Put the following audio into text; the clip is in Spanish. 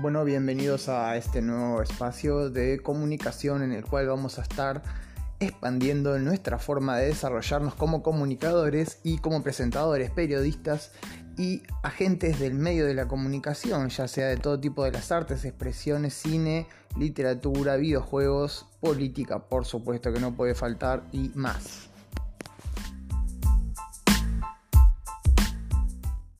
Bueno, bienvenidos a este nuevo espacio de comunicación en el cual vamos a estar expandiendo nuestra forma de desarrollarnos como comunicadores y como presentadores, periodistas y agentes del medio de la comunicación, ya sea de todo tipo de las artes, expresiones, cine, literatura, videojuegos, política, por supuesto que no puede faltar y más.